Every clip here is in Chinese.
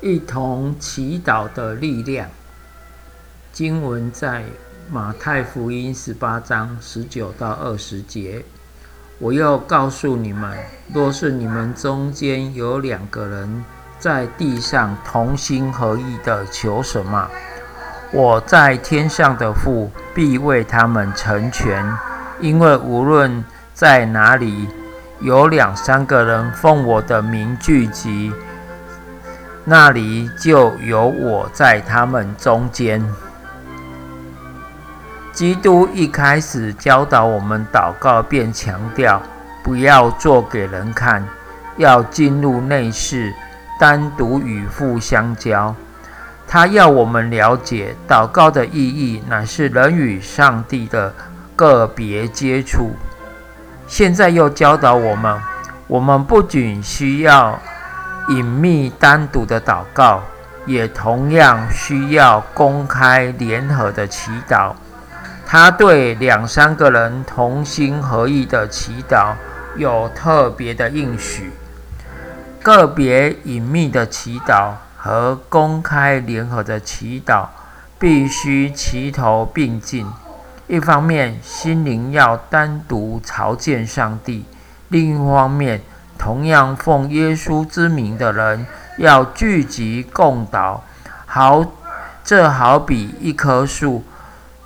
一同祈祷的力量。经文在马太福音十八章十九到二十节。我又告诉你们：若是你们中间有两个人在地上同心合意的求什么，我在天上的父必为他们成全。因为无论在哪里有两三个人奉我的名聚集，那里就有我在他们中间。基督一开始教导我们祷告，便强调不要做给人看，要进入内室，单独与父相交。他要我们了解祷告的意义，乃是人与上帝的个别接触。现在又教导我们，我们不仅需要隐秘单独的祷告，也同样需要公开联合的祈祷。他对两三个人同心合意的祈祷有特别的应许，个别隐秘的祈祷和公开联合的祈祷必须齐头并进。一方面，心灵要单独朝见上帝；另一方面，同样奉耶稣之名的人要聚集共祷。好，这好比一棵树。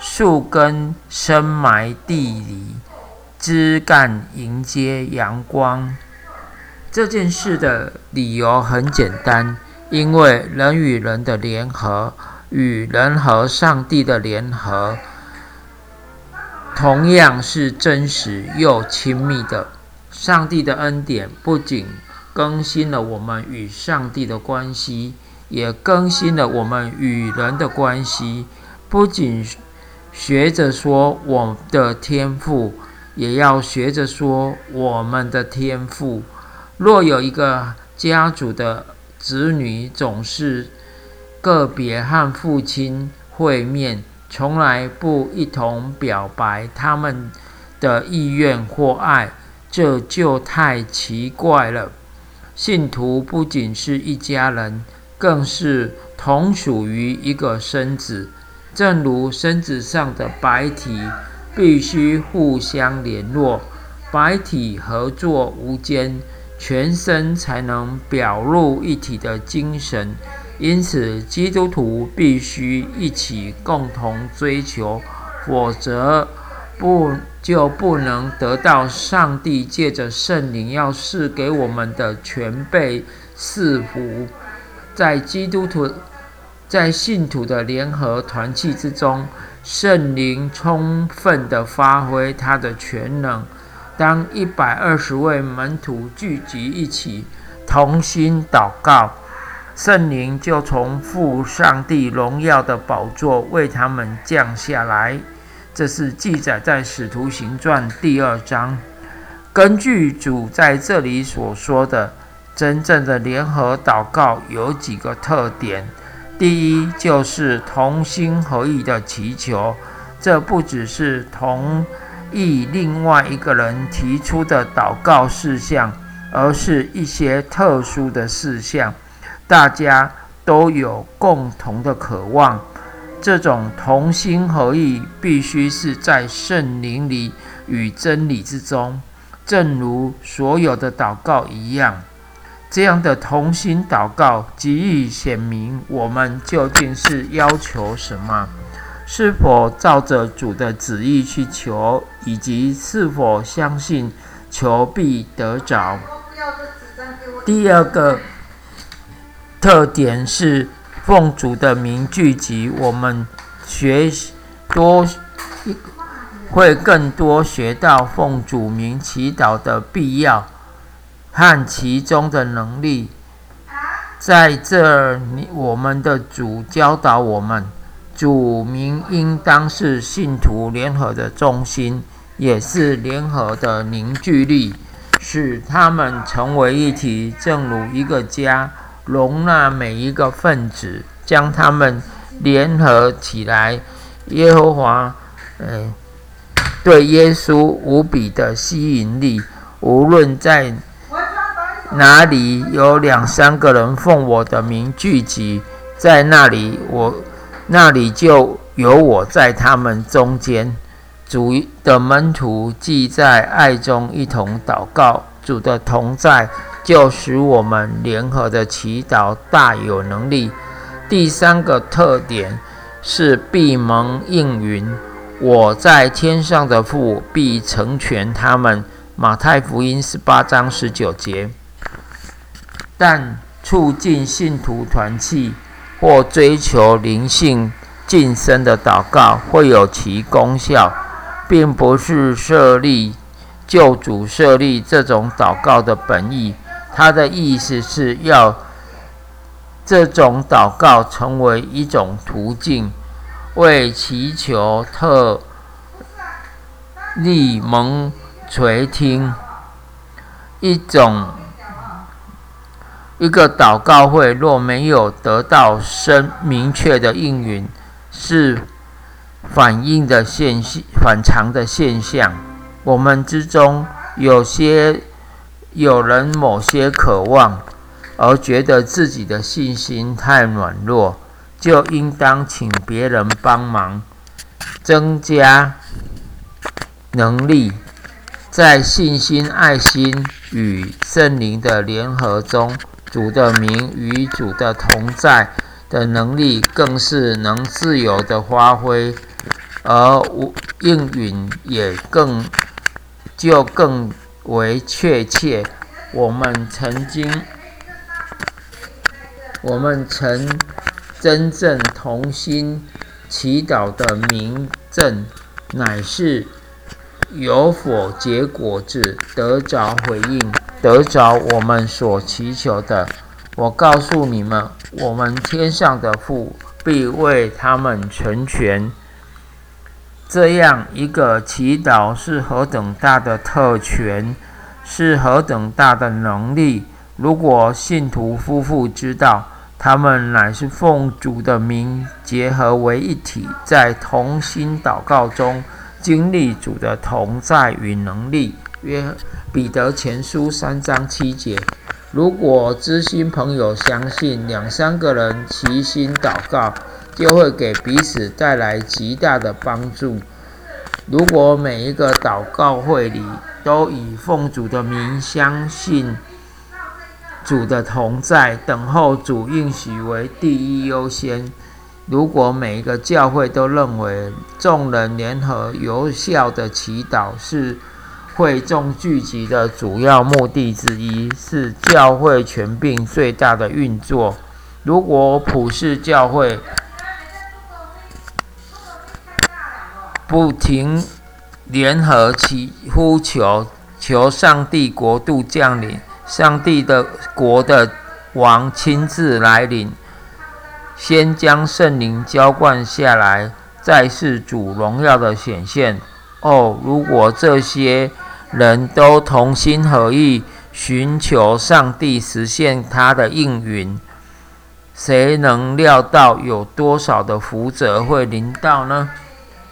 树根深埋地里，枝干迎接阳光。这件事的理由很简单，因为人与人的联合，与人和上帝的联合，同样是真实又亲密的。上帝的恩典不仅更新了我们与上帝的关系，也更新了我们与人的关系。不仅学着说我的天赋，也要学着说我们的天赋。若有一个家族的子女总是个别和父亲会面，从来不一同表白他们的意愿或爱，这就太奇怪了。信徒不仅是一家人，更是同属于一个身子。正如身子上的白体必须互相联络，白体合作无间，全身才能表露一体的精神。因此，基督徒必须一起共同追求，否则不就不能得到上帝借着圣灵要赐给我们的全备赐福。在基督徒。在信徒的联合团契之中，圣灵充分的发挥他的全能。当一百二十位门徒聚集一起，同心祷告，圣灵就从父上帝荣耀的宝座为他们降下来。这是记载在《使徒行传》第二章。根据主在这里所说的，真正的联合祷告有几个特点。第一就是同心合意的祈求，这不只是同意另外一个人提出的祷告事项，而是一些特殊的事项，大家都有共同的渴望。这种同心合意必须是在圣灵里与真理之中，正如所有的祷告一样。这样的同心祷告极易显明我们究竟是要求什么，是否照着主的旨意去求，以及是否相信求必得着。第二个特点是奉主的名聚集，我们学多会更多学到奉主名祈祷的必要。和其中的能力，在这儿，我们的主教导我们，主名应当是信徒联合的中心，也是联合的凝聚力，使他们成为一体，正如一个家，容纳每一个分子，将他们联合起来。耶和华，嗯，对耶稣无比的吸引力，无论在。哪里有两三个人奉我的名聚集，在那里我那里就有我在他们中间。主的门徒既在爱中一同祷告，主的同在就使我们联合的祈祷大有能力。第三个特点是闭蒙应允，我在天上的父必成全他们。马太福音十八章十九节。但促进信徒团契或追求灵性晋升的祷告会有其功效。并不是设立救主设立这种祷告的本意，他的意思是要这种祷告成为一种途径，为祈求特利蒙垂听一种一个祷告会若没有得到深明确的应允，是。反映的现象，反常的现象。我们之中有些有人某些渴望，而觉得自己的信心太软弱，就应当请别人帮忙，增加能力，在信心、爱心与圣灵的联合中，主的名与主的同在的能力，更是能自由的发挥。而应允也更就更为确切。我们曾经，我们曾真正同心祈祷的明证，乃是有否结果子，得着回应，得着我们所祈求的。我告诉你们，我们天上的父必为他们成全。这样一个祈祷是何等大的特权，是何等大的能力！如果信徒夫妇知道，他们乃是奉主的名结合为一体，在同心祷告中经历主的同在与能力。约彼得前书三章七节。如果知心朋友相信，两三个人齐心祷告。就会给彼此带来极大的帮助。如果每一个祷告会里都以奉主的名相信主的同在，等候主应许为第一优先；如果每一个教会都认为众人联合有效的祈祷是会众聚集的主要目的之一，是教会权柄最大的运作。如果普世教会，不停联合祈呼求，求上帝国度降临，上帝的国的王亲自来临，先将圣灵浇灌下来，再是主荣耀的显现。哦，如果这些人都同心合意寻求上帝实现他的应允，谁能料到有多少的福泽会临到呢？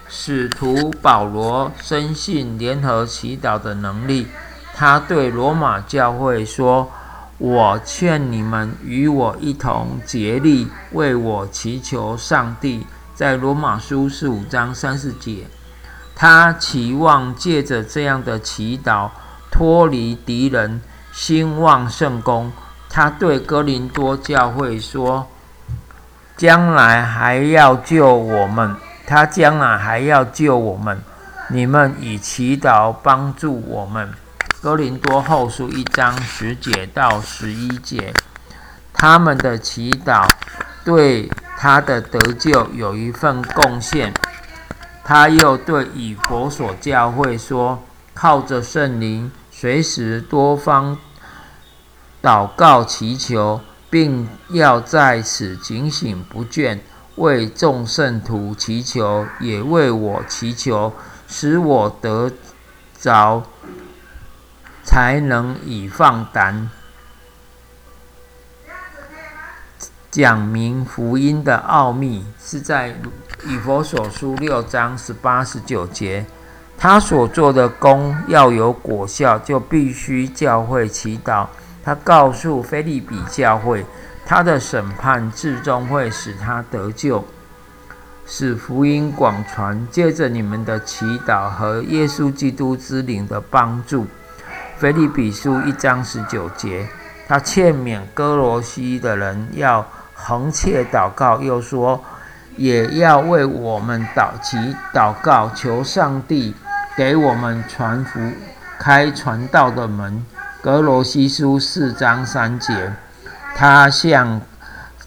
使徒保罗深信联合祈祷的能力。他对罗马教会说：“我劝你们与我一同竭力为我祈求上帝。”在罗马书十五章三十节，他期望借着这样的祈祷脱离敌人，兴旺圣功。他对哥林多教会说：“将来还要救我们。”他将来还要救我们，你们以祈祷帮助我们。哥林多后书一章十节到十一节，他们的祈祷对他的得救有一份贡献。他又对以佛所教会说：靠着圣灵，随时多方祷告祈求，并要在此警醒不倦。为众圣徒祈求，也为我祈求，使我得着，才能以放胆讲明福音的奥秘。是在以佛所书六章十八十九节，他所做的功要有果效，就必须教会祈祷。他告诉菲利比教会，他的审判至终会使他得救，使福音广传。借着你们的祈祷和耶稣基督之灵的帮助，菲利比书一章十九节，他劝勉哥罗西的人要横切祷告，又说。也要为我们祷祈祷告，求上帝给我们传福开传道的门。格罗西书四章三节，他向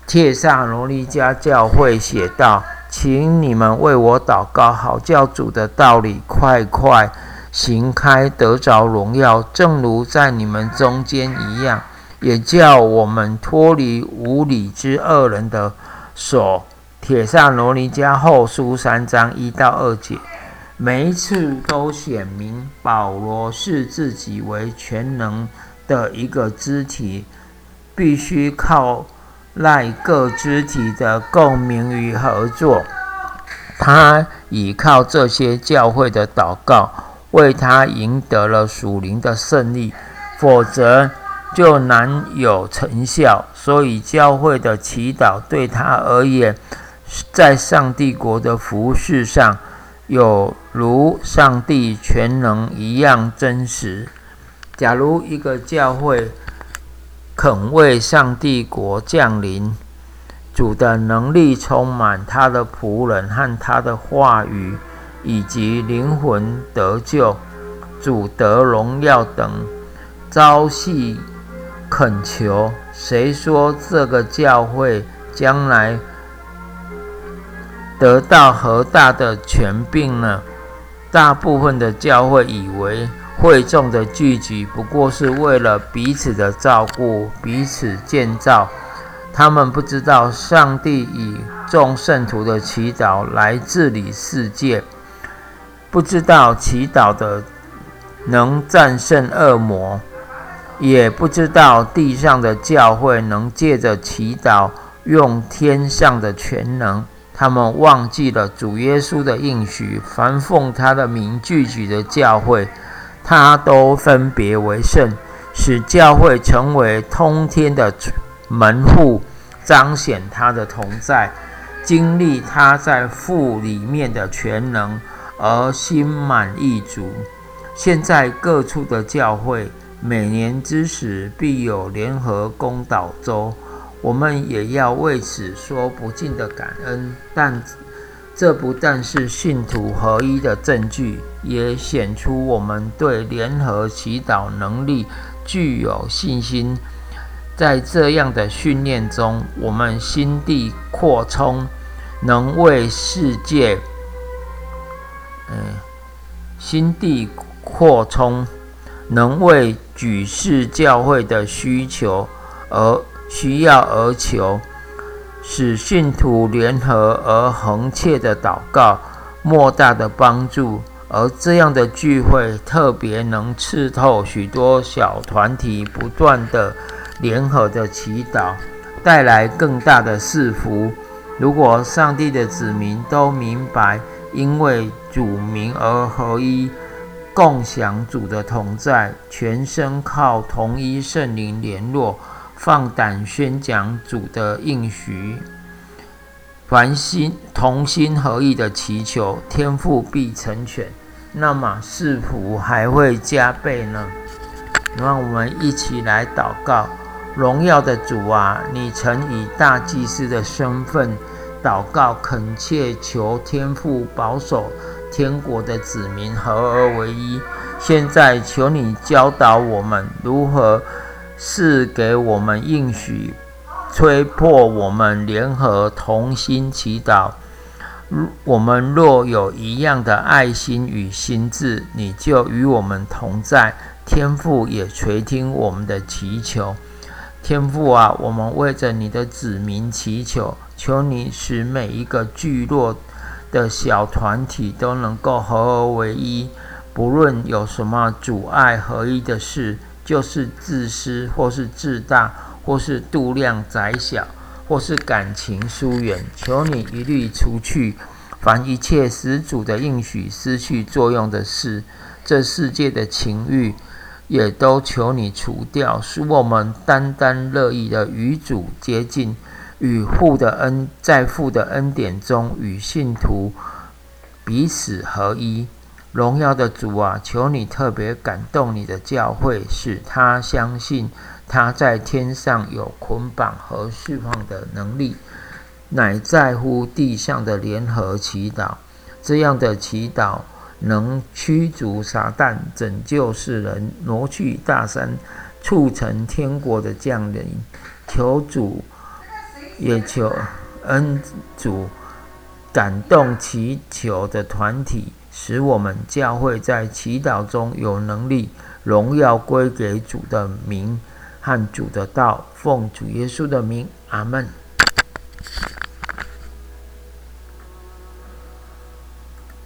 帖萨罗尼迦教会写道：“请你们为我祷告，好教主的道理快快行开，得着荣耀，正如在你们中间一样，也叫我们脱离无理之恶人的手。”铁上罗尼迦后书三章一到二节，每一次都显明保罗视自己为全能的一个肢体，必须靠赖各肢体的共鸣与合作。他倚靠这些教会的祷告，为他赢得了属灵的胜利，否则就难有成效。所以教会的祈祷对他而言。在上帝国的服饰上，有如上帝全能一样真实。假如一个教会肯为上帝国降临，主的能力充满他的仆人和他的话语，以及灵魂得救、主得荣耀等朝夕恳求，谁说这个教会将来？得到何大的权柄呢？大部分的教会以为会众的聚集不过是为了彼此的照顾、彼此建造。他们不知道上帝以众圣徒的祈祷来治理世界，不知道祈祷的能战胜恶魔，也不知道地上的教会能借着祈祷用天上的全能。他们忘记了主耶稣的应许，凡奉他的名聚集的教会，他都分别为圣，使教会成为通天的门户，彰显他的同在，经历他在父里面的全能，而心满意足。现在各处的教会，每年之时必有联合公祷周。我们也要为此说不尽的感恩，但这不但是信徒合一的证据，也显出我们对联合祈祷能力具有信心。在这样的训练中，我们心地扩充，能为世界，嗯，心地扩充，能为举世教会的需求而。需要而求，使信徒联合而恒切的祷告，莫大的帮助。而这样的聚会特别能刺透许多小团体不断的联合的祈祷，带来更大的赐福。如果上帝的子民都明白，因为主名而合一，共享主的同在，全身靠同一圣灵联络。放胆宣讲主的应许，凡心同心合意的祈求，天父必成全。那么是福还会加倍呢？让我们一起来祷告：荣耀的主啊，你曾以大祭司的身份祷告，恳切求天父保守天国的子民合而为一。现在求你教导我们如何。是给我们应许，吹破我们联合同心祈祷。我们若有一样的爱心与心智，你就与我们同在。天父也垂听我们的祈求。天父啊，我们为着你的子民祈求，求你使每一个聚落的小团体都能够合而为一，不论有什么阻碍合一的事。就是自私，或是自大，或是度量窄小，或是感情疏远，求你一律除去。凡一切始主的应许失去作用的事，这世界的情欲也都求你除掉，使我们单单乐意的与主接近，与父的恩在父的恩典中与信徒彼此合一。荣耀的主啊，求你特别感动你的教会，使他相信他在天上有捆绑和释放的能力，乃在乎地上的联合祈祷。这样的祈祷能驱逐撒旦，拯救世人，挪去大山，促成天国的降临。求主，也求恩主感动祈求的团体。使我们教会在祈祷中有能力，荣耀归给主的名和主的道，奉主耶稣的名，阿门。